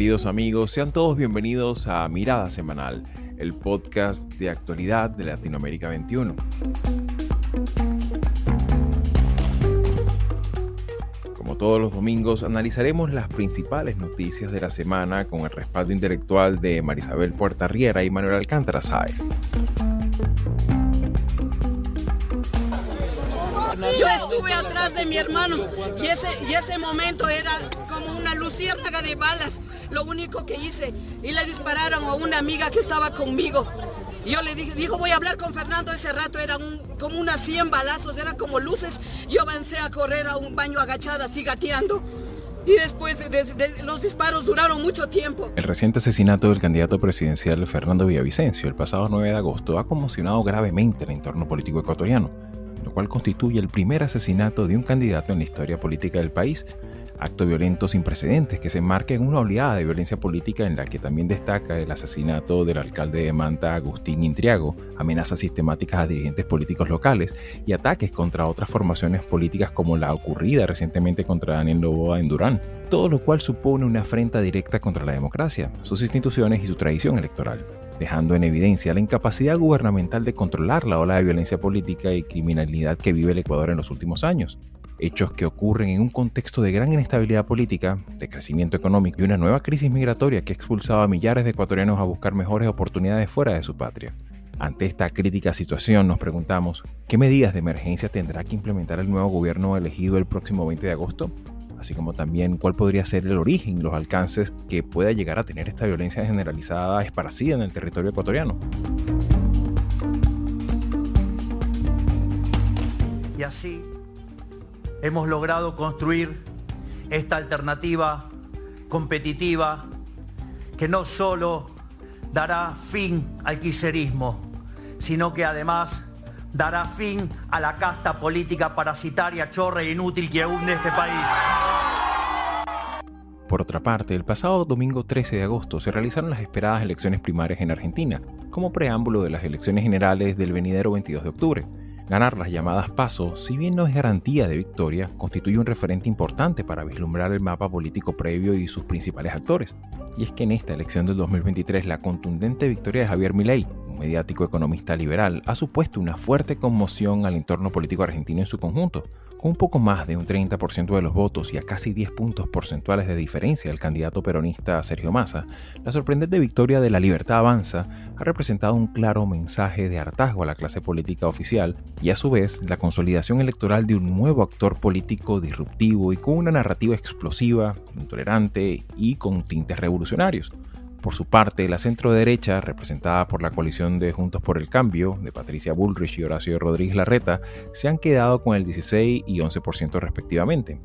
Queridos amigos, sean todos bienvenidos a Mirada Semanal, el podcast de actualidad de Latinoamérica 21. Como todos los domingos, analizaremos las principales noticias de la semana con el respaldo intelectual de Marisabel Puerta Riera y Manuel Alcántara Sáez. Yo estuve atrás de mi hermano y ese, y ese momento era una luciérnaga de balas, lo único que hice. Y le dispararon a una amiga que estaba conmigo. Yo le dije, dijo, voy a hablar con Fernando. Ese rato eran como unas 100 balazos, eran como luces. Yo avancé a correr a un baño agachada, así gateando. Y después de, los disparos duraron mucho tiempo. El reciente asesinato del candidato presidencial Fernando Villavicencio el pasado 9 de agosto ha conmocionado gravemente el entorno político ecuatoriano lo cual constituye el primer asesinato de un candidato en la historia política del país, acto violento sin precedentes que se enmarca en una oleada de violencia política en la que también destaca el asesinato del alcalde de Manta, Agustín Intriago, amenazas sistemáticas a dirigentes políticos locales y ataques contra otras formaciones políticas como la ocurrida recientemente contra Daniel Novoa en Durán, todo lo cual supone una afrenta directa contra la democracia, sus instituciones y su tradición electoral dejando en evidencia la incapacidad gubernamental de controlar la ola de violencia política y criminalidad que vive el Ecuador en los últimos años. Hechos que ocurren en un contexto de gran inestabilidad política, de crecimiento económico y una nueva crisis migratoria que ha expulsado a millares de ecuatorianos a buscar mejores oportunidades fuera de su patria. Ante esta crítica situación nos preguntamos, ¿qué medidas de emergencia tendrá que implementar el nuevo gobierno elegido el próximo 20 de agosto? así como también cuál podría ser el origen y los alcances que pueda llegar a tener esta violencia generalizada esparcida en el territorio ecuatoriano. Y así hemos logrado construir esta alternativa competitiva que no solo dará fin al quiserismo, sino que además dará fin a la casta política parasitaria, chorra e inútil que hunde este país. Por otra parte, el pasado domingo 13 de agosto se realizaron las esperadas elecciones primarias en Argentina, como preámbulo de las elecciones generales del venidero 22 de octubre. Ganar las llamadas PASO, si bien no es garantía de victoria, constituye un referente importante para vislumbrar el mapa político previo y sus principales actores. Y es que en esta elección del 2023 la contundente victoria de Javier Milei, mediático economista liberal, ha supuesto una fuerte conmoción al entorno político argentino en su conjunto, con un poco más de un 30% de los votos y a casi 10 puntos porcentuales de diferencia del candidato peronista Sergio Massa, la sorprendente victoria de la Libertad Avanza ha representado un claro mensaje de hartazgo a la clase política oficial y a su vez la consolidación electoral de un nuevo actor político disruptivo y con una narrativa explosiva, intolerante y con tintes revolucionarios. Por su parte, la centro derecha, representada por la coalición de Juntos por el Cambio, de Patricia Bullrich y Horacio Rodríguez Larreta, se han quedado con el 16 y 11% respectivamente.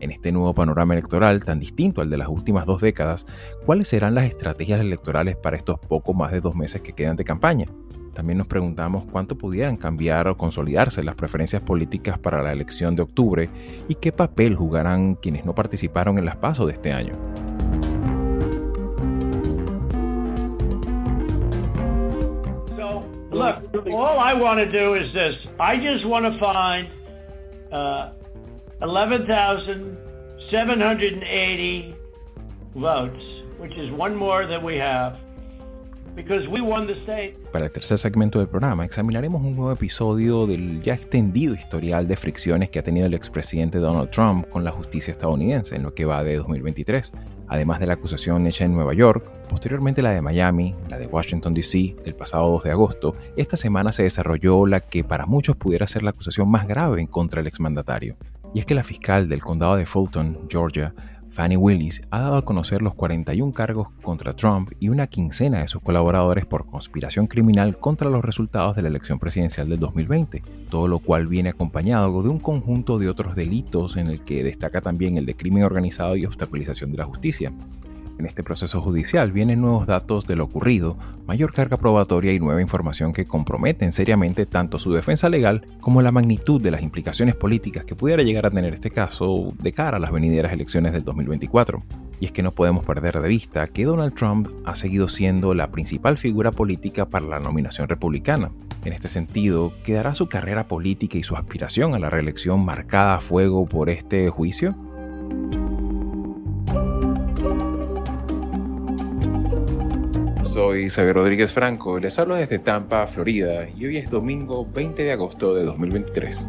En este nuevo panorama electoral, tan distinto al de las últimas dos décadas, ¿cuáles serán las estrategias electorales para estos poco más de dos meses que quedan de campaña? También nos preguntamos cuánto pudieran cambiar o consolidarse las preferencias políticas para la elección de octubre y qué papel jugarán quienes no participaron en las pasos de este año. Look, all I want to do is this. I just want to find uh, 11,780 votes, which is one more than we have. Because we won the state. Para el tercer segmento del programa examinaremos un nuevo episodio del ya extendido historial de fricciones que ha tenido el expresidente Donald Trump con la justicia estadounidense en lo que va de 2023 además de la acusación hecha en Nueva York, posteriormente la de Miami, la de Washington, D.C. del pasado 2 de agosto, esta semana se desarrolló la que para muchos pudiera ser la acusación más grave en contra del exmandatario. Y es que la fiscal del condado de Fulton, Georgia, Fanny Willis ha dado a conocer los 41 cargos contra Trump y una quincena de sus colaboradores por conspiración criminal contra los resultados de la elección presidencial del 2020, todo lo cual viene acompañado de un conjunto de otros delitos en el que destaca también el de crimen organizado y obstaculización de la justicia. En este proceso judicial vienen nuevos datos de lo ocurrido, mayor carga probatoria y nueva información que comprometen seriamente tanto su defensa legal como la magnitud de las implicaciones políticas que pudiera llegar a tener este caso de cara a las venideras elecciones del 2024. Y es que no podemos perder de vista que Donald Trump ha seguido siendo la principal figura política para la nominación republicana. En este sentido, ¿quedará su carrera política y su aspiración a la reelección marcada a fuego por este juicio? Soy Xavier Rodríguez Franco y les hablo desde Tampa, Florida, y hoy es domingo 20 de agosto de 2023.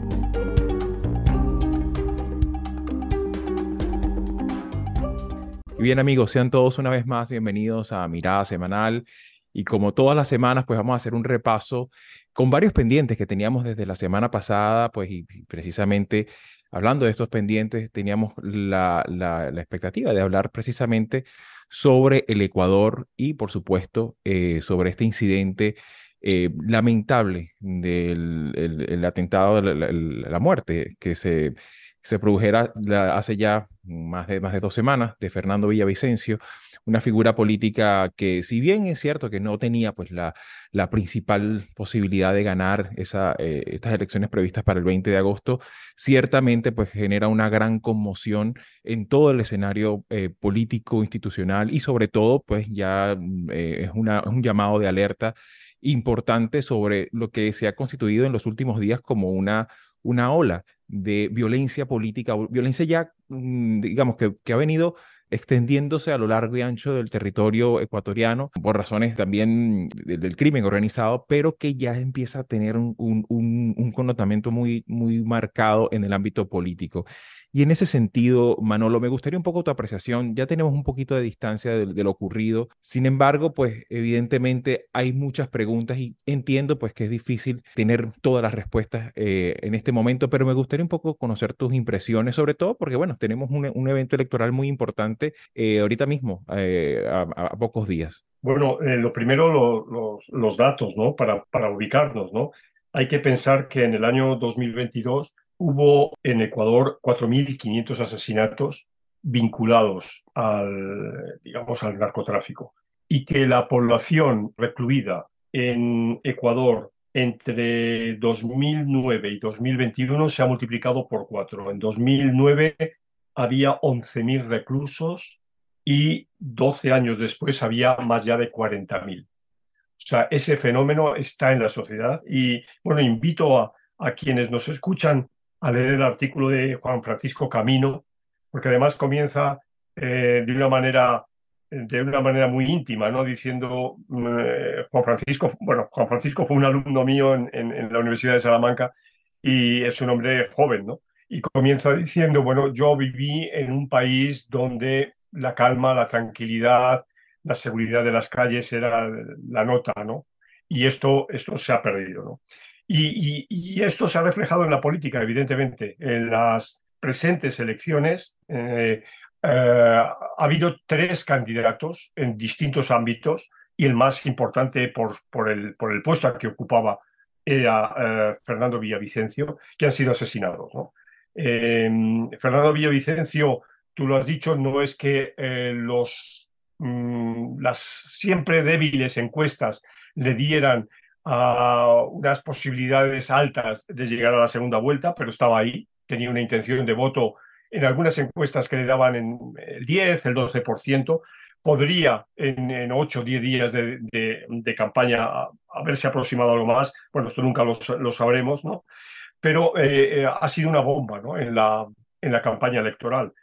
Y bien amigos, sean todos una vez más bienvenidos a Mirada Semanal. Y como todas las semanas, pues vamos a hacer un repaso con varios pendientes que teníamos desde la semana pasada, pues y, precisamente hablando de estos pendientes, teníamos la, la, expectativa de hablar precisamente sobre el Ecuador y, por supuesto, eh, sobre este incidente eh, lamentable del el, atentado, la, la, muerte que se, se produjera hace ya más de, más de dos semanas de Fernando Villavicencio, una figura política que si bien es cierto que no tenía pues la, la principal posibilidad de ganar esa, eh, estas elecciones previstas para el 20 de agosto, ciertamente pues genera una gran conmoción en todo el escenario eh, político, institucional y sobre todo pues ya mm, eh, es, una, es un llamado de alerta importante sobre lo que se ha constituido en los últimos días como una, una ola de violencia política, violencia ya, mm, digamos, que, que ha venido extendiéndose a lo largo y ancho del territorio ecuatoriano por razones también del, crimen organizado, pero que ya empieza a tener un, un, un, connotamiento muy, muy marcado en el ámbito político. Y en ese sentido, Manolo, me gustaría un poco tu apreciación. Ya tenemos un poquito de distancia de, lo ocurrido. Sin embargo, pues evidentemente hay muchas preguntas y entiendo pues que es difícil tener todas las respuestas eh, en este momento, pero me gustaría un poco conocer tus impresiones, sobre todo porque, bueno, tenemos un, evento electoral muy importante eh, ahorita mismo, eh, a, pocos días. Bueno, lo primero, los, datos, ¿no? Para ubicarnos, ¿no? Hay que pensar que en el año 2022 hubo en Ecuador 4.500 asesinatos vinculados al, digamos, al narcotráfico y que la población recluida en Ecuador entre 2009 y 2021 se ha multiplicado por cuatro. En 2009 había 11.000 reclusos y 12 años después había más ya de 40.000. O sea, ese fenómeno está en la sociedad y, bueno, invito a, a quienes nos escuchan a leer el artículo de Juan Francisco Camino, porque además comienza eh, de una manera de una manera muy íntima, ¿no? Diciendo eh, Juan Francisco, bueno, Juan Francisco fue un alumno mío en, en, la Universidad de Salamanca y es un hombre joven, ¿no? Y comienza diciendo, bueno, yo viví en un país donde la calma, la tranquilidad, la seguridad de las calles era la nota, ¿no? Y esto, esto se ha perdido, ¿no? Y, esto se ha reflejado en la política, evidentemente. En las presentes elecciones eh, eh, ha habido tres candidatos en distintos ámbitos y el más importante por, el puesto que ocupaba era eh, Fernando Villavicencio, que han sido asesinados. Em, Fernando Villavicencio, tú lo has dicho, no es que los, mm, las siempre débiles encuestas le dieran a unas posibilidades altas de llegar a la segunda vuelta, pero estaba ahí, tenía una intención de voto en algunas encuestas que le daban en el 10, el 12%, podría en, en 8 o 10 días de, de, campaña haberse aproximado algo más, bueno, esto nunca lo, lo sabremos, ¿no? Pero eh, eh, ha sido una bomba ¿no? en, la, en la campaña electoral.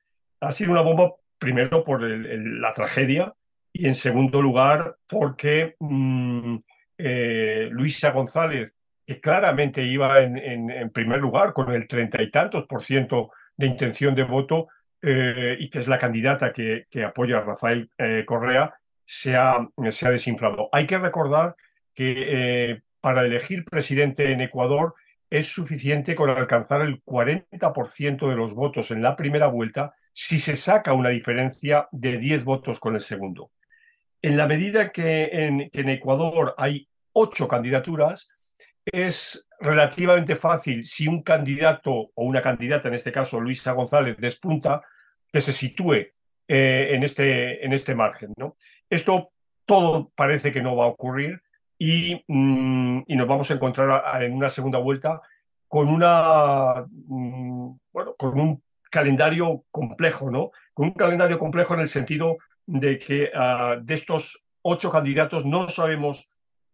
Ha sido una bomba primero por la tragedia y en segundo lugar porque... Mm, eh, Luisa González, que claramente iba en, primer lugar con el treinta y tantos por ciento de intención de voto eh, y que es la candidata que, apoya a Rafael eh, Correa, se ha, se ha, desinflado. Hay que recordar que para elegir presidente en Ecuador es suficiente con alcanzar el 40% de los votos en la primera vuelta si se saca una diferencia de 10 votos con el segundo. En la medida que en, Ecuador hay ocho candidaturas, es relativamente fácil si un candidato o una candidata, en este caso Luisa González, despunta, que se sitúe eh, en, este, en este margen. ¿no? Esto todo parece que no va a ocurrir y, mm, nos vamos a encontrar en una segunda vuelta con, una, mm, bueno, con un calendario complejo, ¿no? Con un calendario complejo en el sentido de que ah, de estos ocho candidatos no sabemos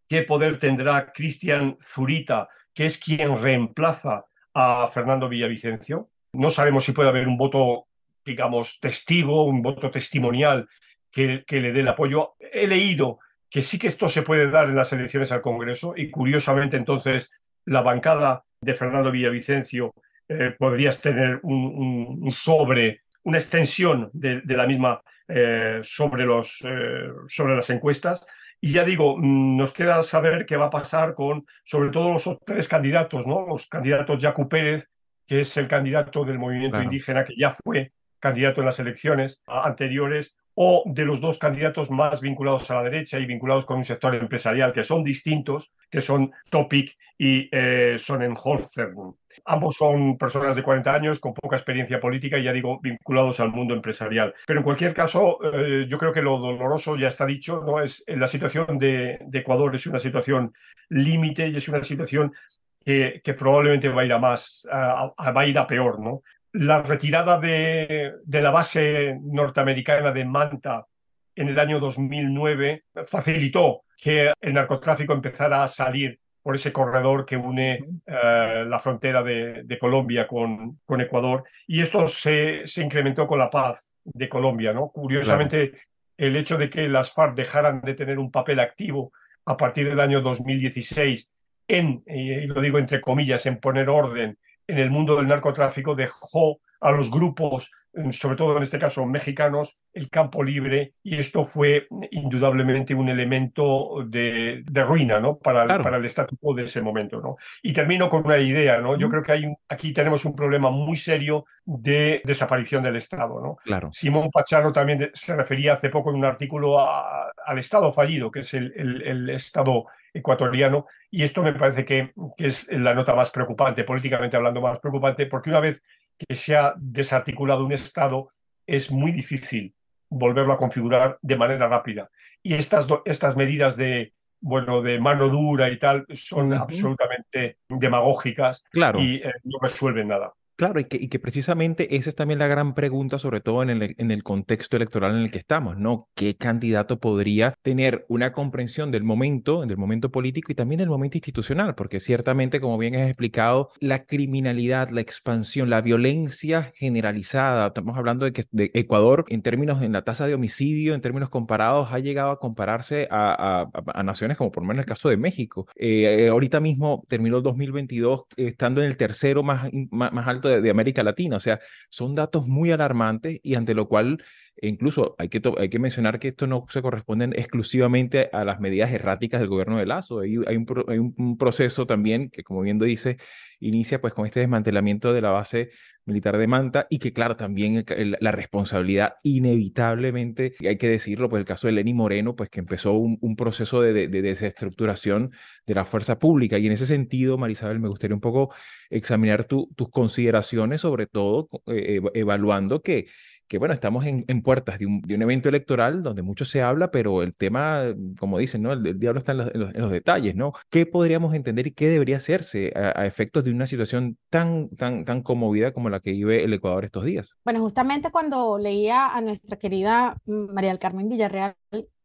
qué poder tendrá Cristian Zurita, que es quien reemplaza a Fernando Villavicencio. No sabemos si puede haber un voto, digamos, testigo, un voto testimonial que, le dé el apoyo. He leído que sí que esto se puede dar en las elecciones al Congreso y curiosamente entonces la bancada de Fernando Villavicencio eh, podrías tener un, sobre, una extensión de, la misma eh, sobre, los, eh, sobre las encuestas. Y ya digo, mm, nos queda saber qué va a pasar con, sobre todo, los tres candidatos, ¿no? Los candidatos Jacu Pérez, que es el candidato del movimiento indígena, que ya fue candidato en las elecciones anteriores, o de los dos candidatos más vinculados a la derecha y vinculados con un sector empresarial que son distintos, que son Topic y eh, Sonnenholzer. Ambos son personas de 40 años con poca experiencia política y ya digo, vinculados al mundo empresarial. Pero en cualquier caso, eh, yo creo que lo doloroso ya está dicho, ¿no? Es la situación de, Ecuador es una situación límite y es una situación que, probablemente va a ir a más, va a ir a peor, ¿no? la retirada de, la base norteamericana de Manta en el año 2009 facilitó que el narcotráfico empezara a salir por ese corredor que une eh, la frontera de, Colombia con, con, Ecuador y esto se, se, incrementó con la paz de Colombia. ¿no? Curiosamente, el hecho de que las FARC dejaran de tener un papel activo a partir del año 2016 en, y lo digo entre comillas, en poner orden en el mundo del narcotráfico dejó a los grupos, sobre todo en este caso mexicanos, el campo libre y esto fue indudablemente un elemento de, ruina ¿no? para, para el estatuto de ese momento. ¿no? Y termino con una idea. ¿no? Yo creo que hay aquí tenemos un problema muy serio de desaparición del Estado. ¿no? Claro. Simón Pachano también se refería hace poco en un artículo al Estado fallido, que es el, el Estado ecuatoriano. Y esto me parece que, que, es la nota más preocupante, políticamente hablando más preocupante, porque una vez que se ha desarticulado un Estado, es muy difícil volverlo a configurar de manera rápida. Y estas, estas medidas de, bueno, de mano dura y tal son absolutamente demagógicas claro. y eh, no resuelven nada. Claro, y que, y que, precisamente esa es también la gran pregunta, sobre todo en el, en el contexto electoral en el que estamos, ¿no? ¿Qué candidato podría tener una comprensión del momento, del momento político y también del momento institucional? Porque ciertamente, como bien has explicado, la criminalidad, la expansión, la violencia generalizada, estamos hablando de que de Ecuador, en términos en la tasa de homicidio, en términos comparados, ha llegado a compararse a, a, naciones como por lo menos el caso de México. Eh, ahorita mismo terminó el 2022 estando en el tercero más, más alto de, América Latina. O sea, son datos muy alarmantes y ante lo cual incluso hay que, hay que mencionar que esto no se corresponde exclusivamente a las medidas erráticas del gobierno de Lazo. Hay, hay, un, proceso también que, como bien dice, inicia pues con este desmantelamiento de la base militar de Manta y que claro, también la responsabilidad inevitablemente, hay que decirlo, pues el caso de Lenny Moreno, pues que empezó un, proceso de, desestructuración de la fuerza pública. Y en ese sentido, Marisabel, me gustaría un poco examinar tus consideraciones, sobre todo eh, evaluando que que bueno, estamos en, puertas de un, evento electoral donde mucho se habla, pero el tema, como dicen, ¿no? El, diablo está en los, detalles, ¿no? ¿Qué podríamos entender y qué debería hacerse a, efectos de una situación tan, tan, tan conmovida como la que vive el Ecuador estos días? Bueno, justamente cuando leía a nuestra querida María del Carmen Villarreal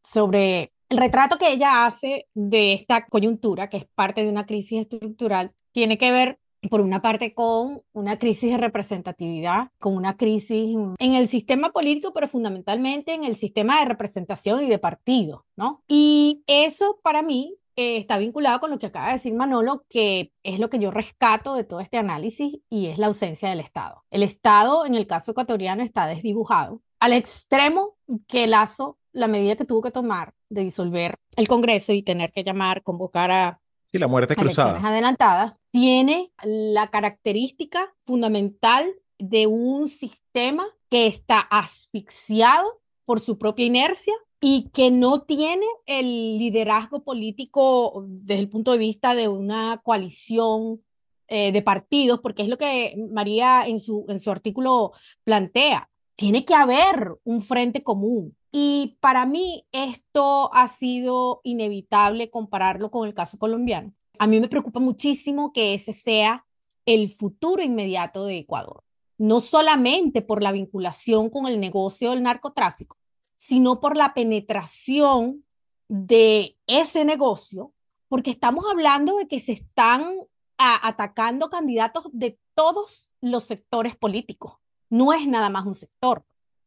sobre el retrato que ella hace de esta coyuntura, que es parte de una crisis estructural, tiene que ver por una parte con una crisis de representatividad, con una crisis en el sistema político, pero fundamentalmente en el sistema de representación y de partido, ¿no? Y eso para mí eh, está vinculado con lo que acaba de decir Manolo, que es lo que yo rescato de todo este análisis y es la ausencia del Estado. El Estado, en el caso ecuatoriano, está desdibujado al extremo que Lazo, la medida que tuvo que tomar de disolver el Congreso y tener que llamar, convocar a Sí, la muerte cruzada. adelantadas, tiene la característica fundamental de un sistema que está asfixiado por su propia inercia y que no tiene el liderazgo político desde el punto de vista de una coalición eh, de partidos, porque es lo que María en su, en su artículo plantea. Tiene que haber un frente común, y para mí esto ha sido inevitable compararlo con el caso colombiano. A mí me preocupa muchísimo que ese sea el futuro inmediato de Ecuador, no solamente por la vinculación con el negocio del narcotráfico, sino por la penetración de ese negocio, porque estamos hablando de que se están atacando candidatos de todos los sectores políticos. No es nada más un sector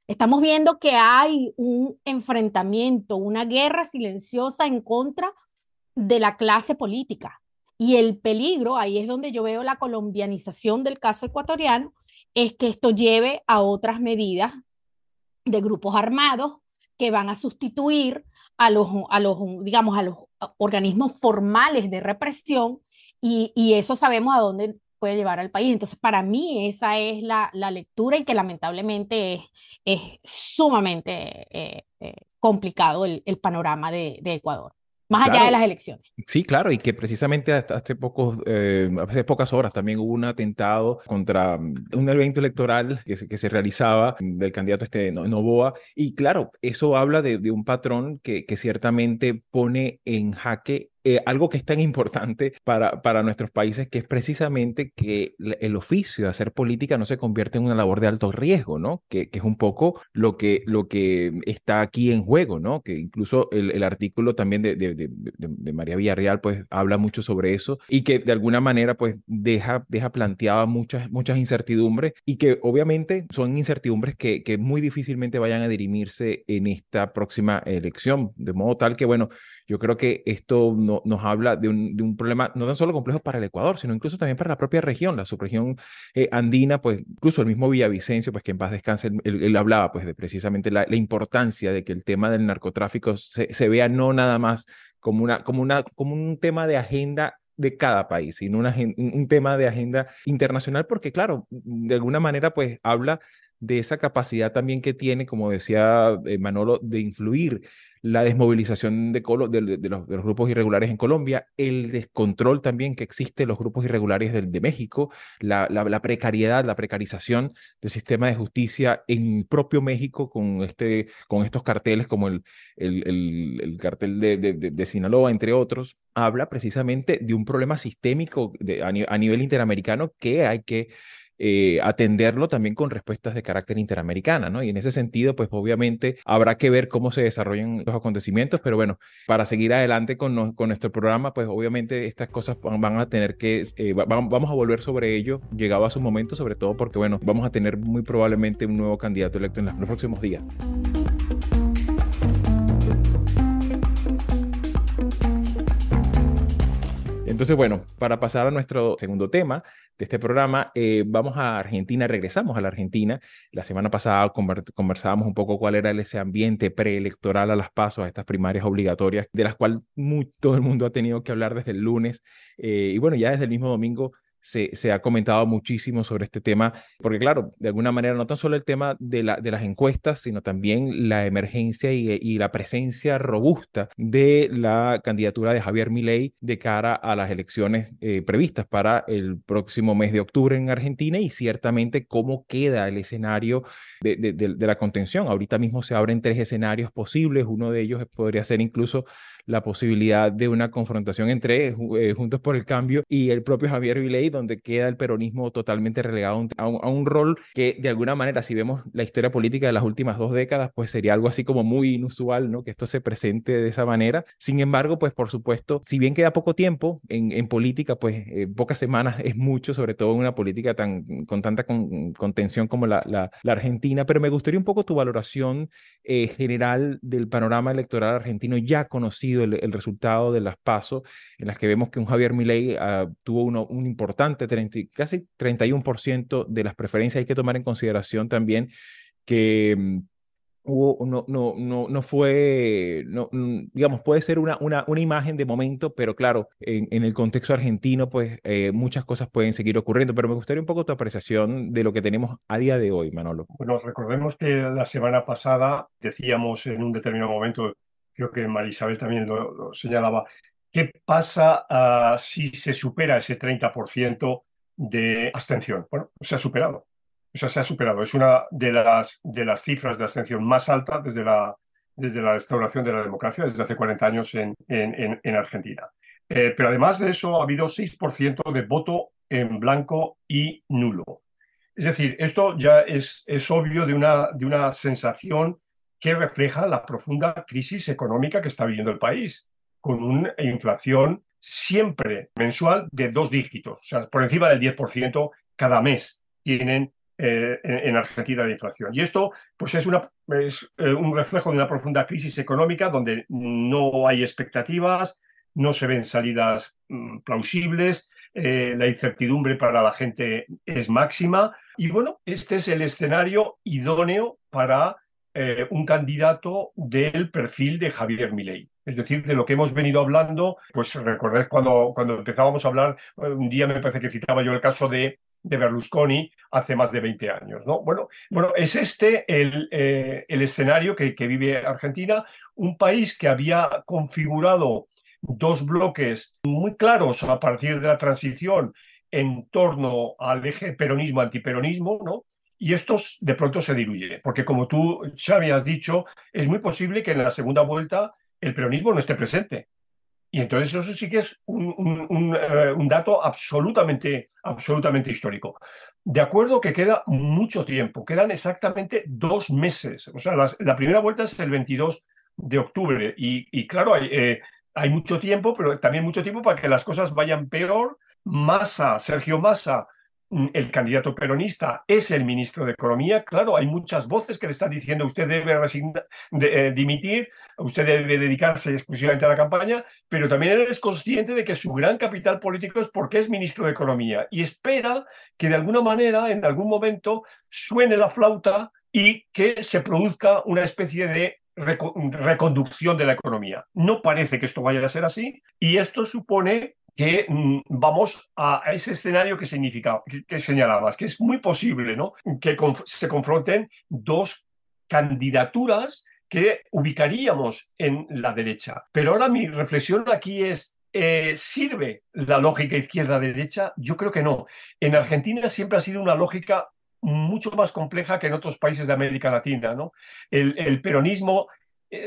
Estamos viendo que hay un enfrentamiento, una guerra silenciosa en contra de la clase política. Y el peligro, ahí es donde yo veo la colombianización del caso ecuatoriano, es que esto lleve a otras medidas de grupos armados que van a sustituir a los, a los digamos, a los organismos formales de represión y, y eso sabemos a dónde puede llevar al país. Entonces, para mí esa es la, la lectura y que lamentablemente es, es sumamente eh, eh, complicado el, panorama de Ecuador más allá de las elecciones. Sí, claro, y que precisamente hasta hace, pocos, eh, hace pocas horas también hubo un atentado contra mm, un evento electoral que se, que se realizaba del candidato este Novoa, y claro, eso habla de, de un patrón que, que ciertamente pone en jaque eh, algo que es tan importante para, para nuestros países, que es precisamente que el oficio de hacer política no se convierte en una labor de alto riesgo, ¿no? Que, que es un poco lo que, lo que está aquí en juego, ¿no? Que incluso el, el artículo también de, de, de, de, María Villarreal, pues habla mucho sobre eso y que de alguna manera, pues deja, deja planteada muchas, muchas incertidumbres y que obviamente son incertidumbres que, que muy difícilmente vayan a dirimirse en esta próxima elección, de modo tal que, bueno, yo creo que esto no, nos habla de un, de un, problema no tan solo complejo para el Ecuador, sino incluso también para la propia región, la subregión eh, andina, pues incluso el mismo Villavicencio, pues que en paz descanse, él, él hablaba pues de precisamente la, la, importancia de que el tema del narcotráfico se, se vea no nada más como, una, como, una, como un tema de agenda de cada país, sino una, un tema de agenda internacional, porque claro, de alguna manera pues habla de esa capacidad también que tiene, como decía eh, Manolo, de influir la desmovilización de, de, de, los, de, los, grupos irregulares en Colombia, el descontrol también que existe en los grupos irregulares de, México, la, la, la, precariedad, la precarización del sistema de justicia en propio México con, este, con estos carteles como el, el, el, el cartel de, Sinaloa, entre otros, habla precisamente de un problema sistémico a, a nivel interamericano que hay que eh, atenderlo también con respuestas de carácter interamericana, ¿no? Y en ese sentido, pues obviamente habrá que ver cómo se desarrollan los acontecimientos, pero bueno, para seguir adelante con, no, con nuestro programa, pues obviamente estas cosas van a tener que, eh, vamos a volver sobre ello, llegado a su momento, sobre todo porque, bueno, vamos a tener muy probablemente un nuevo candidato electo en los próximos días. Entonces, bueno, para pasar a nuestro segundo tema de este programa, eh, vamos a Argentina, regresamos a la Argentina. La semana pasada conversábamos un poco cuál era ese ambiente preelectoral a las pasos, a estas primarias obligatorias, de las cuales todo el mundo ha tenido que hablar desde el lunes. Eh, y bueno, ya desde el mismo domingo se, se, ha comentado muchísimo sobre este tema, porque claro, de alguna manera no tan solo el tema de, la, de las encuestas, sino también la emergencia y, y, la presencia robusta de la candidatura de Javier Milei de cara a las elecciones eh, previstas para el próximo mes de octubre en Argentina y ciertamente cómo queda el escenario de, de, de la contención. Ahorita mismo se abren tres escenarios posibles, uno de ellos podría ser incluso la posibilidad de una confrontación entre eh, Juntos por el Cambio y el propio Javier Viley, donde queda el peronismo totalmente relegado a un, a un, rol que de alguna manera, si vemos la historia política de las últimas dos décadas, pues sería algo así como muy inusual, ¿no? Que esto se presente de esa manera. Sin embargo, pues por supuesto, si bien queda poco tiempo en, en política, pues eh, pocas semanas es mucho, sobre todo en una política tan con tanta con, contención como la, la, Argentina, pero me gustaría un poco tu valoración eh, general del panorama electoral argentino ya conocido el, el, resultado de las PASO, en las que vemos que un Javier Milei uh, tuvo uno, un importante 30, casi 31% de las preferencias. Hay que tomar en consideración también que um, hubo, no, no, no, no fue, no, digamos, puede ser una, una, una imagen de momento, pero claro, en, en el contexto argentino, pues eh, muchas cosas pueden seguir ocurriendo, pero me gustaría un poco tu apreciación de lo que tenemos a día de hoy, Manolo. Bueno, recordemos que la semana pasada decíamos en un determinado momento creo que Marisabel también lo, señalaba, ¿qué pasa uh, si se supera ese 30% de abstención? Bueno, se ha superado. O sea, se ha superado. Es una de las, de las cifras de abstención más alta desde la, desde la restauración de la democracia, desde hace 40 años en, en, en Argentina. Eh, pero además de eso, ha habido 6% de voto en blanco y nulo. Es decir, esto ya es, es obvio de una, de una sensación que refleja la profunda crisis económica que está viviendo el país, con una inflación siempre mensual de dos dígitos, o sea, por encima del 10% cada mes tienen eh, en, Argentina de inflación. Y esto pues es, eh, un reflejo de una profunda crisis económica donde no hay expectativas, no se ven salidas mm, plausibles, eh, la incertidumbre para la gente es máxima. Y bueno, este es el escenario idóneo para un candidato del perfil de Javier Milei. Es decir, de lo que hemos venido hablando, pues recordad cuando, cuando empezábamos a hablar, un día me parece que citaba yo el caso de de Berlusconi hace más de 20 años. ¿no? Bueno, bueno, es este el, eh, el escenario que, que, vive Argentina, un país que había configurado dos bloques muy claros a partir de la transición en torno al eje peronismo-antiperonismo, ¿no? Y estos de pronto se diluye, porque como tú, Xavi, has dicho, es muy posible que en la segunda vuelta el peronismo no esté presente. Y entonces eso sí que es un, eh, dato absolutamente, absolutamente histórico. De acuerdo que queda mucho tiempo, quedan exactamente dos meses. O sea, la primera vuelta es el 22 de octubre y, claro, hay, eh, hay mucho tiempo, pero también mucho tiempo para que las cosas vayan peor. Massa, Sergio Massa, el candidato peronista es el ministro de Economía. Claro, hay muchas voces que le están diciendo usted debe eh, dimitir, usted debe dedicarse exclusivamente a la campaña, pero también él es consciente de que su gran capital político es porque es ministro de Economía y espera que de alguna manera, en algún momento, suene la flauta y que se produzca una especie de reconducción de la economía. No parece que esto vaya a ser así y esto supone que mm, vamos a ese escenario que, significa, que, señalabas, que es muy posible ¿no? que se confronten dos candidaturas que ubicaríamos en la derecha. Pero ahora mi reflexión aquí es, eh, ¿sirve la lógica izquierda-derecha? Yo creo que no. En Argentina siempre ha sido una lógica mucho más compleja que en otros países de América Latina. ¿no? El, peronismo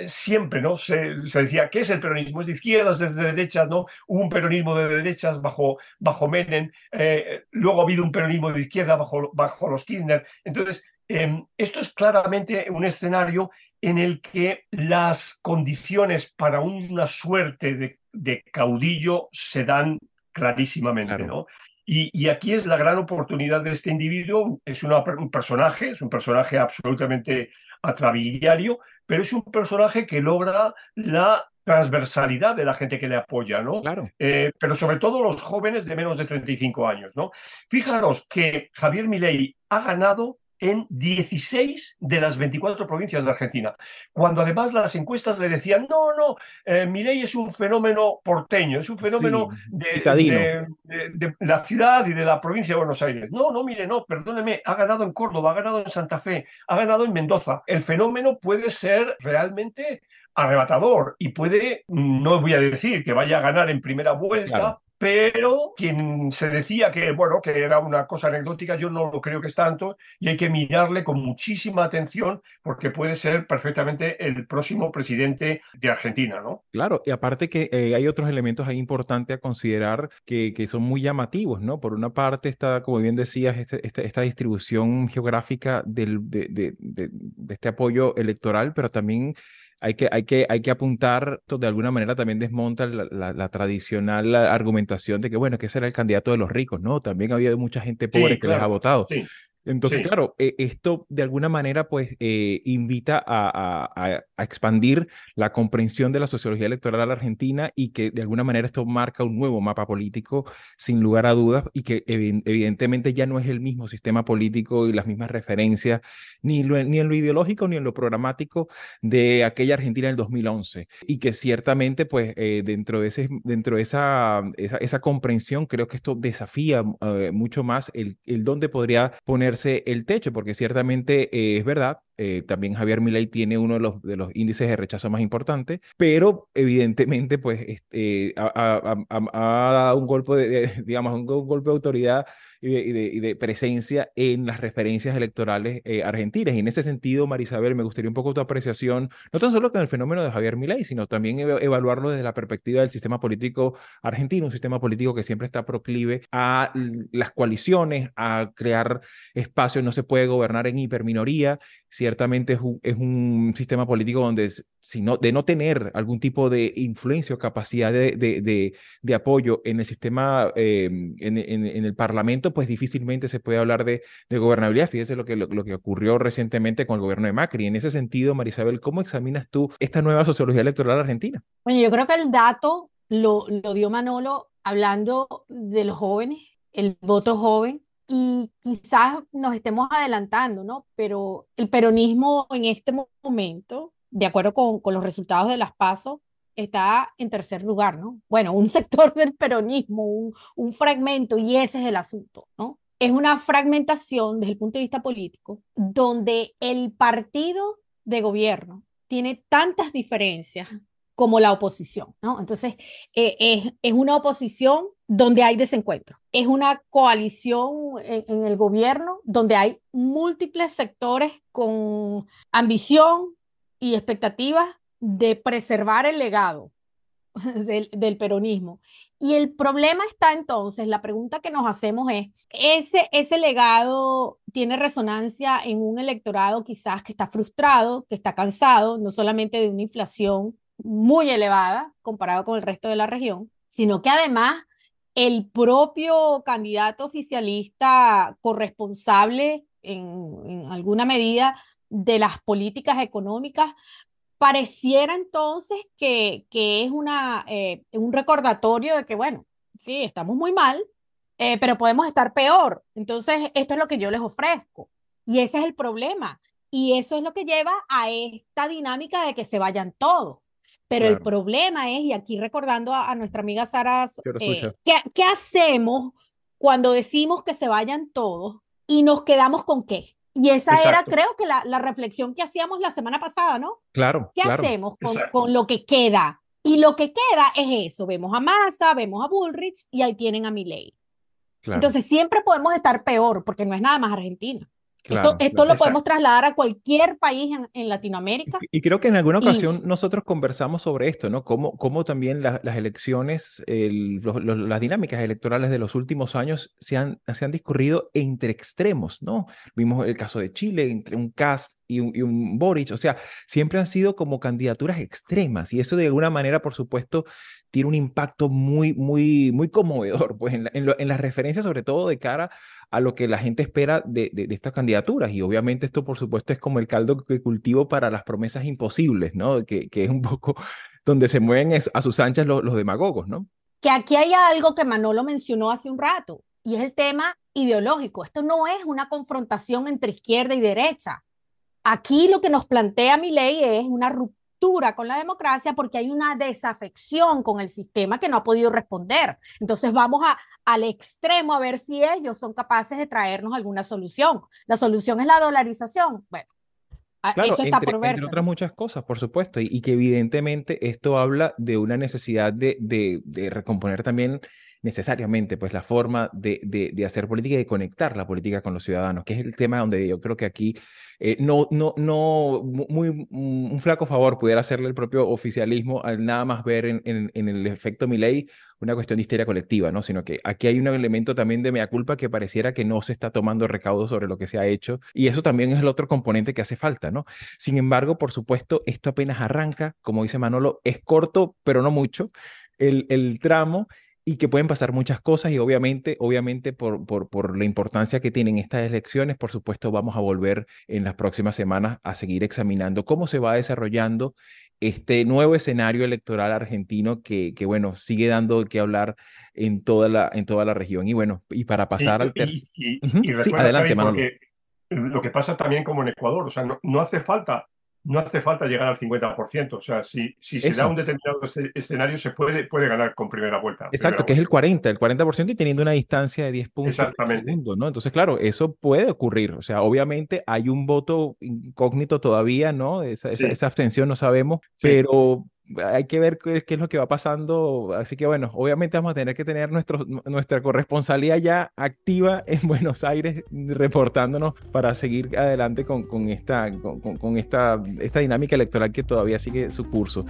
siempre ¿no? Se, decía, ¿qué es el peronismo? ¿Es de izquierdas, es de derechas? ¿no? Hubo un peronismo de derechas bajo, bajo Menem, eh, luego ha habido un peronismo de izquierda bajo, bajo los Kirchner. Entonces, em, esto es claramente un escenario en el que las condiciones para una suerte de, caudillo se dan clarísimamente, ¿no? Y, aquí es la gran oportunidad de este individuo. Es un personaje, es un personaje absolutamente atrabiliario, pero es un personaje que logra la transversalidad de la gente que le apoya, ¿no? Claro. Eh, pero sobre todo los jóvenes de menos de 35 años, ¿no? Fijaros que Javier Milei ha ganado en 16 de las 24 provincias de Argentina, cuando además las encuestas le decían, no, no, eh, Milei es un fenómeno porteño, es un fenómeno de, de, la ciudad y de la provincia de Buenos Aires. No, no, mire, no, perdóneme, ha ganado en Córdoba, ha ganado en Santa Fe, ha ganado en Mendoza. El fenómeno puede ser realmente arrebatador y puede, no voy a decir que vaya a ganar en primera vuelta, pero quien se decía que, bueno, que era una cosa anecdótica, yo no lo creo que es tanto y hay que mirarle con muchísima atención porque puede ser perfectamente el próximo presidente de Argentina, ¿no? Claro, y aparte que eh, hay otros elementos ahí importantes a considerar que, que, son muy llamativos, ¿no? Por una parte está, como bien decías, este, este, esta distribución geográfica del, de, de, de este apoyo electoral, pero también hay que, hay que, hay que apuntar, de alguna manera también desmonta la, tradicional argumentación de que, bueno, que ese era el candidato de los ricos, ¿no? También había mucha gente pobre que les ha votado. Entonces, claro, eh, esto de alguna manera pues eh, invita a, expandir la comprensión de la sociología electoral argentina y que de alguna manera esto marca un nuevo mapa político sin lugar a dudas y que evidentemente ya no es el mismo sistema político y las mismas referencias ni, ni en lo ideológico ni en lo programático de aquella Argentina del 2011 y que ciertamente pues eh, dentro de, ese, dentro de esa, esa, comprensión creo que esto desafía mucho más el, el dónde podría poner el techo, porque ciertamente eh, es verdad, eh, también Javier Milei tiene uno de los, de los índices de rechazo más importantes, pero evidentemente pues este, ha, dado un golpe de, digamos, un golpe de autoridad y de, presencia en las referencias electorales eh, argentinas. Y en ese sentido, Marisabel, me gustaría un poco tu apreciación, no tan solo con el fenómeno de Javier Milei, sino también evaluarlo desde la perspectiva del sistema político argentino, un sistema político que siempre está proclive a las coaliciones, a crear espacios, no se puede gobernar en hiperminoría, ciertamente es un, es un sistema político donde sino, de no tener algún tipo de influencia o capacidad de, de, de, apoyo en el sistema, eh, en, en, en, el Parlamento, pues difícilmente se puede hablar de, de gobernabilidad. Fíjese lo que, lo, que ocurrió recientemente con el gobierno de Macri. En ese sentido, Marisabel, ¿cómo examinas tú esta nueva sociología electoral argentina? Bueno, yo creo que el dato lo, lo dio Manolo hablando de los jóvenes, el voto joven, y quizás nos estemos adelantando, ¿no? Pero el peronismo en este momento, de acuerdo con, con los resultados de las PASO, está en tercer lugar, ¿no? Bueno, un sector del peronismo, un, un fragmento, y ese es el asunto, ¿no? Es una fragmentación desde el punto de vista político, donde el partido de gobierno tiene tantas diferencias como la oposición, ¿no? Entonces, eh, es, es, una oposición donde hay desencuentro, es una coalición en, en, el gobierno donde hay múltiples sectores con ambición y expectativas de preservar el legado del, del, peronismo. Y el problema está entonces, la pregunta que nos hacemos es, ¿ese, ese legado tiene resonancia en un electorado quizás que está frustrado, que está cansado, no solamente de una inflación muy elevada comparado con el resto de la región, sino que además el propio candidato oficialista corresponsable en, en alguna medida de las políticas económicas pareciera entonces que, que es una, eh, un recordatorio de que, bueno, sí, estamos muy mal, eh, pero podemos estar peor. Entonces, esto es lo que yo les ofrezco. Y ese es el problema. Y eso es lo que lleva a esta dinámica de que se vayan todos. Pero claro. el problema es, y aquí recordando a, a nuestra amiga Sara, eh, ¿qué, ¿qué hacemos cuando decimos que se vayan todos y nos quedamos con qué? Y esa Exacto. era, creo que la, la, reflexión que hacíamos la semana pasada, ¿no? Claro. ¿Qué claro. hacemos con, con, lo que queda? Y lo que queda es eso. Vemos a Massa, vemos a Bullrich y ahí tienen a Milley. Claro. Entonces siempre podemos estar peor porque no es nada más Argentina. Claro, esto, esto lo podemos trasladar a cualquier país en, en Latinoamérica. Y, y, creo que en alguna ocasión y, nosotros conversamos sobre esto, ¿no? Cómo, cómo también la, las elecciones, el, los, los, las dinámicas electorales de los últimos años se han, se han discurrido entre extremos, ¿no? Vimos el caso de Chile, entre un cast y un, y un, Boric, o sea, siempre han sido como candidaturas extremas y eso de alguna manera, por supuesto, tiene un impacto muy, muy, muy conmovedor, pues en, la, en, lo, en las referencias sobre todo de cara a lo que la gente espera de, de, estas candidaturas. Y obviamente esto, por supuesto, es como el caldo que cultivo para las promesas imposibles, ¿no? Que, que es un poco donde se mueven a sus anchas los, los demagogos, ¿no? Que aquí hay algo que Manolo mencionó hace un rato, y es el tema ideológico. Esto no es una confrontación entre izquierda y derecha. Aquí lo que nos plantea mi ley es una ruptura con la democracia porque hay una desafección con el sistema que no ha podido responder. Entonces vamos a, al extremo a ver si ellos son capaces de traernos alguna solución. La solución es la dolarización. Bueno, Claro, eso está entre, por entre, otras muchas cosas, por supuesto, y, y, que evidentemente esto habla de una necesidad de, de, de recomponer también necesariamente pues la forma de, de, hacer política y de conectar la política con los ciudadanos, que es el tema donde yo creo que aquí eh, no, no, no, muy, un flaco favor pudiera hacerle el propio oficialismo al nada más ver en, en, en el efecto Milei una cuestión de histeria colectiva, ¿no? Sino que aquí hay un elemento también de mea culpa que pareciera que no se está tomando recaudo sobre lo que se ha hecho y eso también es el otro componente que hace falta, ¿no? Sin embargo, por supuesto, esto apenas arranca, como dice Manolo, es corto, pero no mucho el, el tramo y que pueden pasar muchas cosas y obviamente, obviamente por, por, por, la importancia que tienen estas elecciones, por supuesto vamos a volver en las próximas semanas a seguir examinando cómo se va desarrollando este nuevo escenario electoral argentino que, que bueno, sigue dando que hablar en toda la, en toda la región. Y bueno, y para pasar sí, al tercer... Y, y, uh -huh. sí, adelante, Manolo. Lo que pasa también como en Ecuador, o sea, no, no hace falta no hace falta llegar al 50%. O sea, si, si se Eso. da un determinado escenario, se puede, puede ganar con primera vuelta. Exacto, primera que es el 40, el 40% y teniendo una distancia de 10 puntos Exactamente. segundo, ¿no? Entonces, claro, eso puede ocurrir. O sea, obviamente hay un voto incógnito todavía, ¿no? Esa, sí. esa, esa abstención no sabemos, sí. pero hay que ver qué, es lo que va pasando. Así que bueno, obviamente vamos a tener que tener nuestro, nuestra corresponsalía ya activa en Buenos Aires, reportándonos para seguir adelante con, con esta, con, con, esta, esta dinámica electoral que todavía sigue su curso.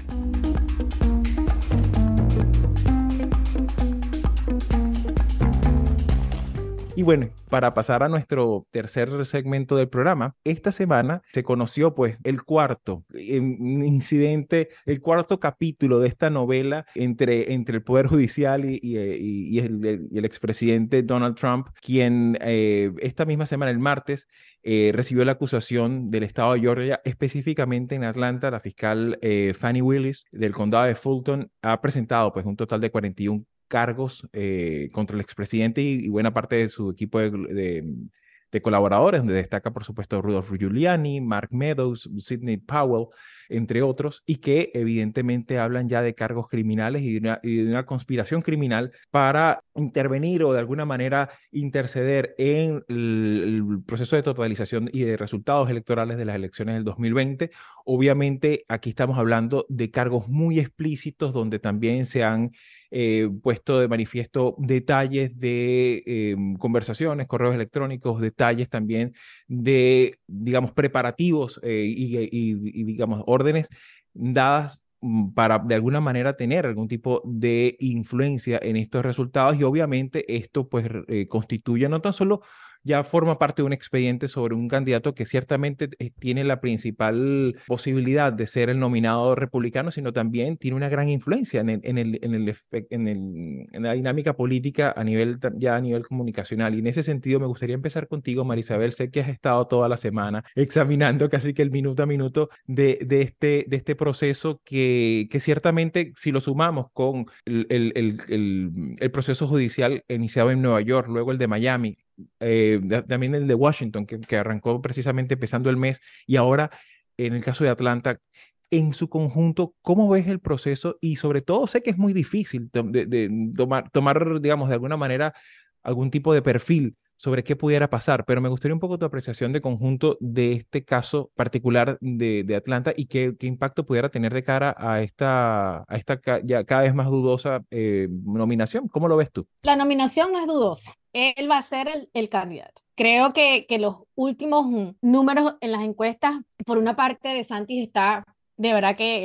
Y bueno, para pasar a nuestro tercer segmento del programa, esta semana se conoció pues el cuarto incidente, el cuarto capítulo de esta novela entre, entre el Poder Judicial y, el, expresidente Donald Trump, quien eh, esta misma semana, el martes, eh, recibió la acusación del estado de Georgia, específicamente en Atlanta. La fiscal eh, Fanny Willis del condado de Fulton ha presentado pues, un total de 41 cargos eh, contra el expresidente y, buena parte de su equipo de, de, colaboradores, donde destaca, por supuesto, Rudolph Giuliani, Mark Meadows, Sidney Powell, entre otros, y que evidentemente hablan ya de cargos criminales y de una, conspiración criminal para intervenir o de alguna manera interceder en el, proceso de totalización y de resultados electorales de las elecciones del 2020. Obviamente aquí estamos hablando de cargos muy explícitos donde también se han eh, puesto de manifiesto detalles de em, conversaciones, correos electrónicos, detalles también de, digamos, preparativos eh, y, y, digamos, órdenes dadas mm, para de alguna manera tener algún tipo de influencia en estos resultados. Y obviamente esto pues eh, constituye no tan solo ya forma parte de un expediente sobre un candidato que ciertamente eh, tiene la principal posibilidad de ser el nominado republicano, sino también tiene una gran influencia en, el, en, el, en, el, en, la dinámica política a nivel, ya a nivel comunicacional. Y en ese sentido me gustaría empezar contigo, Marisabel. Sé que has estado toda la semana examinando casi que el minuto a minuto de, de, este, de este proceso que, que ciertamente si lo sumamos con el, el, el, el proceso judicial iniciado en Nueva York, luego el de Miami, eh, también el de Washington, que, que, arrancó precisamente empezando el mes, y ahora en el caso de Atlanta, en su conjunto, ¿cómo ves el proceso? Y sobre todo, sé que es muy difícil de, tomar, tomar, digamos, de alguna manera algún tipo de perfil sobre qué pudiera pasar, pero me gustaría un poco tu apreciación de conjunto de este caso particular de, de Atlanta y qué, qué, impacto pudiera tener de cara a esta, a esta ya cada vez más dudosa eh, nominación. ¿Cómo lo ves tú? La nominación no es dudosa. Él va a ser el, el candidato. Creo que, que los últimos números en las encuestas, por una parte de Santis está de verdad que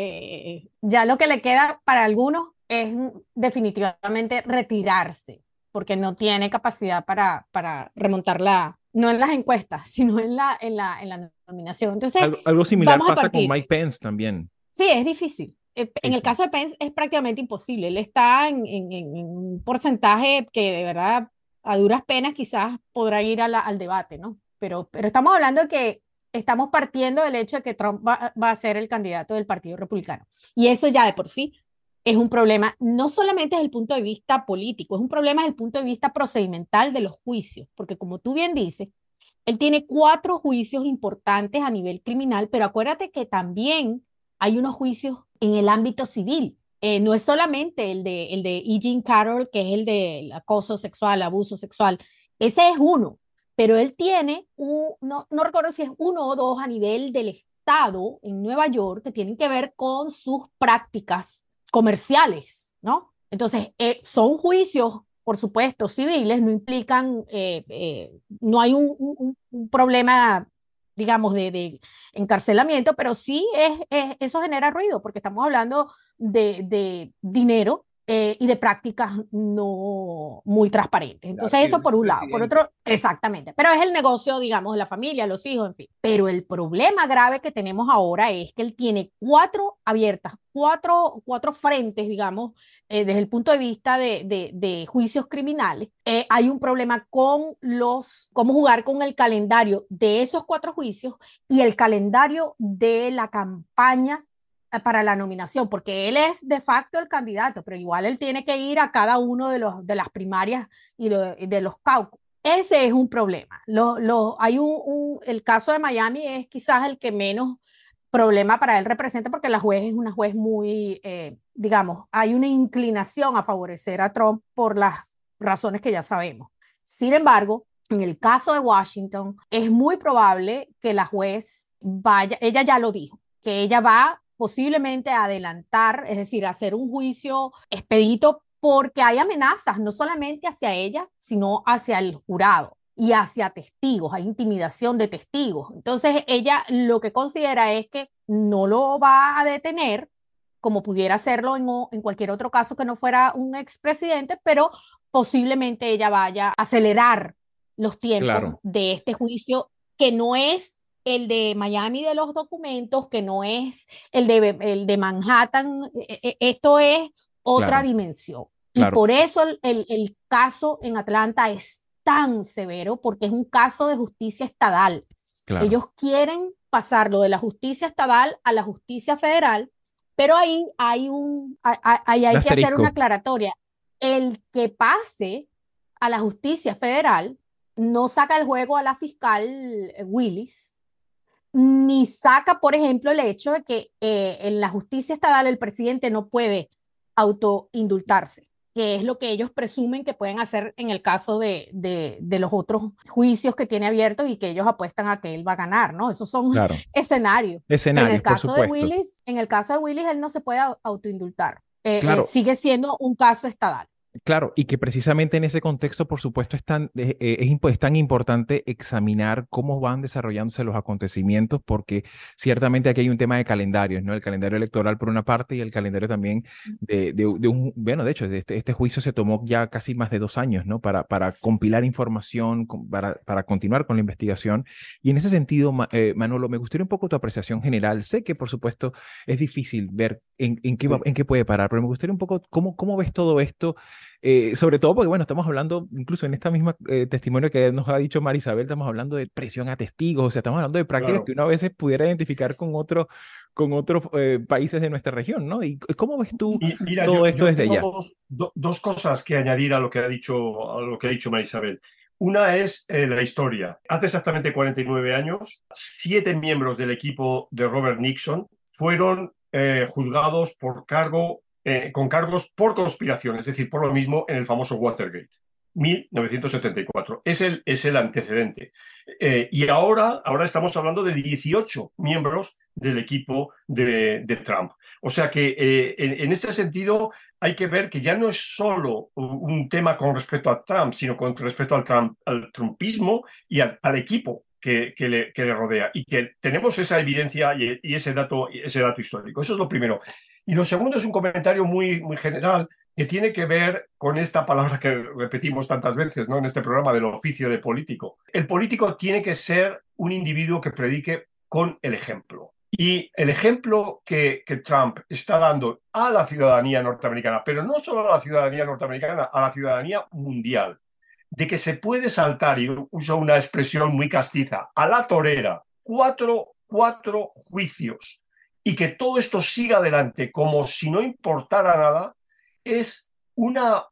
eh, ya lo que le queda para algunos es definitivamente retirarse porque no tiene capacidad para, para remontarla, no en las encuestas, sino en la, en la, en la nominación. Entonces, algo, similar pasa con Mike Pence también. Sí, es difícil. Eh, en el caso de Pence es prácticamente imposible. Él está en, en, un porcentaje que de verdad a duras penas quizás podrá ir al debate, ¿no? Pero, pero estamos hablando de que estamos partiendo del hecho de que Trump va, va, a ser el candidato del Partido Republicano. Y eso ya de por sí es un problema no solamente desde el punto de vista político, es un problema desde el punto de vista procedimental de los juicios, porque como tú bien dices, él tiene cuatro juicios importantes a nivel criminal, pero acuérdate que también hay unos juicios en el ámbito civil. Eh, no es solamente el de, el de E. Jean Carroll, que es el de acoso sexual, abuso sexual. Ese es uno, pero él tiene, un, no, no recuerdo si es uno o dos a nivel del Estado en Nueva York que tienen que ver con sus prácticas comerciales, ¿no? Entonces, eh, son juicios, por supuesto, civiles, no implican, eh, no hay un, problema, digamos, de, encarcelamiento, pero sí es, eso genera ruido, porque estamos hablando de, de dinero eh, y de prácticas no muy transparentes. Entonces, eso por un lado. Por otro, exactamente. Pero es el negocio, digamos, de la familia, los hijos, en fin. Pero el problema grave que tenemos ahora es que él tiene cuatro abiertas, cuatro, cuatro frentes, digamos, eh, desde el punto de vista de, de, juicios criminales. Eh, hay un problema con los, cómo jugar con el calendario de esos cuatro juicios y el calendario de la campaña para la nominación, porque él es de facto el candidato, pero igual él tiene que ir a cada uno de, los, de las primarias y de, los caucus. Ese es un problema. Lo, lo, hay un, el caso de Miami es quizás el que menos problema para él representa porque la juez es una juez muy, eh, digamos, hay una inclinación a favorecer a Trump por las razones que ya sabemos. Sin embargo, en el caso de Washington, es muy probable que la juez vaya, ella ya lo dijo, que ella va posiblemente adelantar, es decir, hacer un juicio expedito porque hay amenazas no solamente hacia ella, sino hacia el jurado y hacia testigos, hay intimidación de testigos. Entonces ella lo que considera es que no lo va a detener como pudiera hacerlo en, en cualquier otro caso que no fuera un expresidente, pero posiblemente ella vaya a acelerar los tiempos de este juicio, que no es el de Miami de los documentos, que no es el de, el de Manhattan, e, e, esto es otra dimensión. Y por eso el, el, caso en Atlanta es tan severo, porque es un caso de justicia estatal. Ellos quieren pasarlo de la justicia estatal a la justicia federal, pero ahí hay, un, hay, hay que hacer una aclaratoria. El que pase a la justicia federal no saca el juego a la fiscal Willis, ni saca, por ejemplo, el hecho de que eh, en la justicia estatal el presidente no puede autoindultarse, que es lo que ellos presumen que pueden hacer en el caso de, de, los otros juicios que tiene abiertos y que ellos apuestan a que él va a ganar, ¿no? Esos son escenarios. Escenarios, en el caso de Willis, en el caso de Willis, él no se puede autoindultar. Eh, eh, sigue siendo un caso estatal. Claro, y que precisamente en ese contexto, por supuesto, es tan, eh, eh, es, tan importante examinar cómo van desarrollándose los acontecimientos, porque ciertamente aquí hay un tema de calendarios, ¿no? El calendario electoral por una parte y el calendario también de, de, un, bueno, de hecho, este, este, juicio se tomó ya casi más de dos años, ¿no? Para, para compilar información, para, para continuar con la investigación. Y en ese sentido, eh, Manolo, me gustaría un poco tu apreciación general. Sé que, por supuesto, es difícil ver en, en, qué, en qué puede parar, pero me gustaría un poco cómo, cómo ves todo esto eh, sobre todo porque, bueno, estamos hablando, incluso en esta misma eh, testimonio que nos ha dicho Marisabel, estamos hablando de presión a testigos, o sea, estamos hablando de prácticas que uno a veces pudiera identificar con, otro, con otros eh, países de nuestra región, ¿no? ¿Y cómo ves tú todo esto desde allá? Dos, cosas que añadir a lo que ha dicho, a lo que ha dicho Marisabel. Una es la historia. Hace exactamente 49 años, siete miembros del equipo de Robert Nixon fueron juzgados por cargo eh, con cargos por conspiración, es decir, por lo mismo en el famoso Watergate. 1974. Es el, es el antecedente. Eh, y ahora, ahora estamos hablando de 18 miembros del equipo de, Trump. O sea que eh, en, ese sentido hay que ver que ya no es solo un tema con respecto a Trump, sino con respecto al, Trump, trumpismo y al, equipo que, que, le, que, le, rodea. Y que tenemos esa evidencia y, y, ese, dato, ese dato histórico. Eso es lo primero. Y lo segundo es un comentario muy, muy general que tiene que ver con esta palabra que repetimos tantas veces ¿no? en este programa del oficio de político. El político tiene que ser un individuo que predique con el ejemplo. Y el ejemplo que, Trump está dando a la ciudadanía norteamericana, pero no solo a la ciudadanía norteamericana, a la ciudadanía mundial, de que se puede saltar, y uso una expresión muy castiza, a la torera, cuatro, cuatro juicios y que todo esto siga adelante como si no importara nada, es una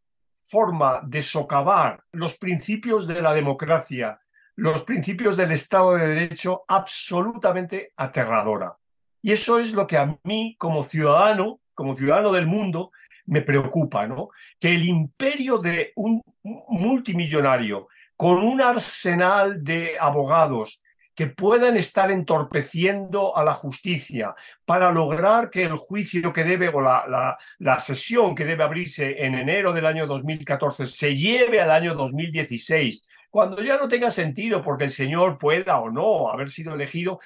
forma de socavar los principios de la democracia, los principios del Estado de Derecho absolutamente aterradora. Y eso es lo que a mí como ciudadano, como ciudadano del mundo, me preocupa, ¿no? Que el imperio de un multimillonario con un arsenal de abogados, que puedan estar entorpeciendo a la justicia para lograr que el juicio que debe o la, la, sesión que debe abrirse en enero del año 2014 se lleve al año 2016, cuando ya no tenga sentido porque el señor pueda o no haber sido elegido,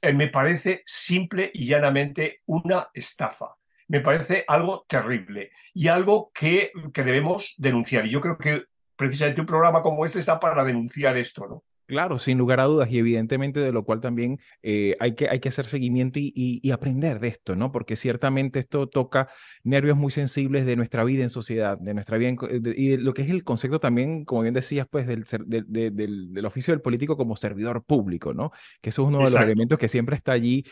eh, me parece simple y llanamente una estafa. Me parece algo terrible y algo que, que debemos denunciar. Y yo creo que precisamente un programa como este está para denunciar esto, ¿no? Claro, sin lugar a dudas y evidentemente de lo cual también eh, hay, que, hay que hacer seguimiento y, aprender de esto, ¿no? Porque ciertamente esto toca nervios muy sensibles de nuestra vida en sociedad, de nuestra vida y lo que es el concepto también, como bien decías, pues del, del, oficio del político como servidor público, ¿no? Que eso es uno de los elementos que siempre está allí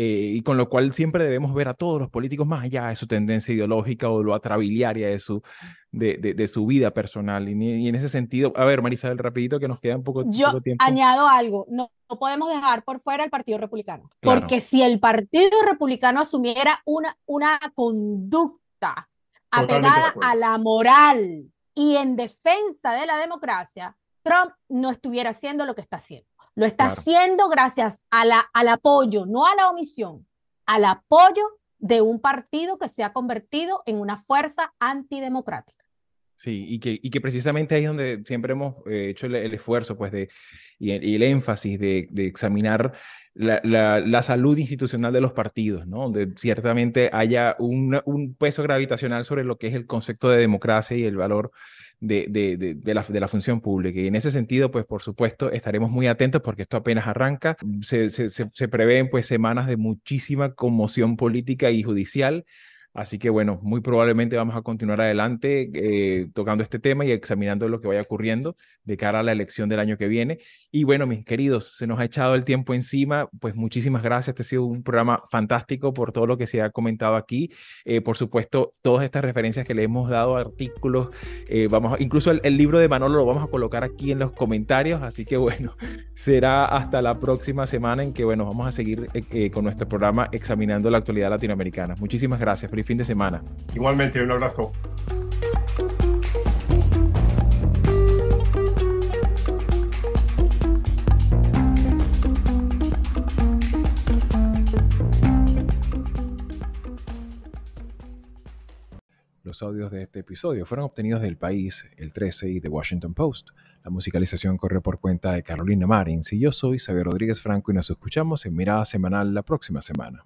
eh, y con lo cual siempre debemos ver a todos los políticos más allá de su tendencia ideológica o lo atrabiliaria de su, de, de, su vida personal. Y, en ese sentido, a ver, Marisabel, rapidito que nos queda un poco, Yo tiempo. añado algo, no, no, podemos dejar por fuera el Partido Republicano, porque si el Partido Republicano asumiera una, una conducta apegada a la moral y en defensa de la democracia, Trump no estuviera haciendo lo que está haciendo. Lo está haciendo gracias a la, al apoyo, no a la omisión, al apoyo de un partido que se ha convertido en una fuerza antidemocrática. Sí, y que, y que precisamente ahí es donde siempre hemos eh, hecho el, esfuerzo pues de, y, el énfasis de, de examinar la, la, la, salud institucional de los partidos, ¿no? donde ciertamente haya un, un peso gravitacional sobre lo que es el concepto de democracia y el valor de, de, la, de, la, función pública. Y en ese sentido, pues por supuesto, estaremos muy atentos porque esto apenas arranca. Se, se, se prevén pues semanas de muchísima conmoción política y judicial. Así que bueno, muy probablemente vamos a continuar adelante eh, tocando este tema y examinando lo que vaya ocurriendo de cara a la elección del año que viene. Y bueno, mis queridos, se nos ha echado el tiempo encima, pues muchísimas gracias. Este ha sido un programa fantástico por todo lo que se ha comentado aquí. Eh, por supuesto, todas estas referencias que le hemos dado, artículos, eh, vamos, incluso el, el, libro de Manolo lo vamos a colocar aquí en los comentarios. Así que bueno, será hasta la próxima semana en que bueno, vamos a seguir con nuestro programa examinando la actualidad latinoamericana. Muchísimas gracias fin de semana. Igualmente, un abrazo. Los audios de este episodio fueron obtenidos del País, El 13 y The Washington Post. La musicalización corre por cuenta de Carolina Marins y yo soy Xavier Rodríguez Franco y nos escuchamos en Mirada Semanal la próxima semana.